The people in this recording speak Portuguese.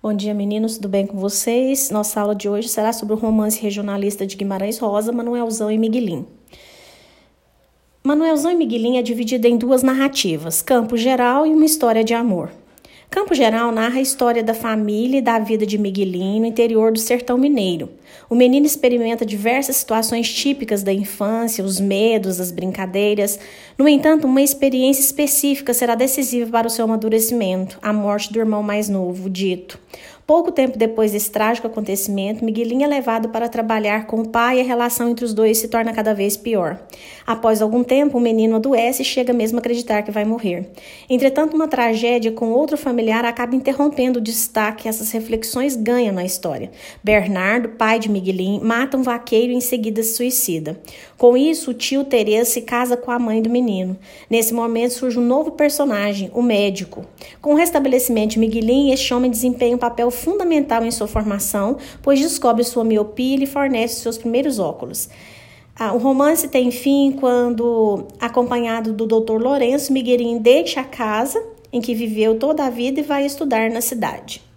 Bom dia, meninos, tudo bem com vocês? Nossa aula de hoje será sobre o romance regionalista de Guimarães Rosa, Manuelzão e Miguelim. Manuelzão e Miguelim é dividido em duas narrativas, Campo Geral e uma história de amor. Campo Geral narra a história da família e da vida de Miguelinho no interior do sertão mineiro. O menino experimenta diversas situações típicas da infância, os medos, as brincadeiras. No entanto, uma experiência específica será decisiva para o seu amadurecimento, a morte do irmão mais novo, Dito. Pouco tempo depois desse trágico acontecimento, Miguelinho é levado para trabalhar com o pai e a relação entre os dois se torna cada vez pior. Após algum tempo, o menino adoece e chega mesmo a acreditar que vai morrer. Entretanto, uma tragédia com outro familiar acaba interrompendo o destaque que essas reflexões ganham na história. Bernardo, pai de Miguelinho, mata um vaqueiro e em seguida se suicida. Com isso, o tio Tereza se casa com a mãe do menino. Nesse momento surge um novo personagem, o médico. Com o restabelecimento de Miguelinho, este homem desempenha um papel fundamental em sua formação, pois descobre sua miopia e lhe fornece seus primeiros óculos. Ah, o romance tem fim quando, acompanhado do Dr. Lourenço, Miguelinho deixa a casa em que viveu toda a vida e vai estudar na cidade.